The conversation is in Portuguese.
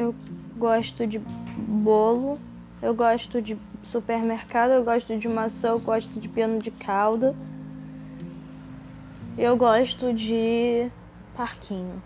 eu gosto de bolo, eu gosto de supermercado, eu gosto de maçã, eu gosto de piano de calda. Eu gosto de parquinho.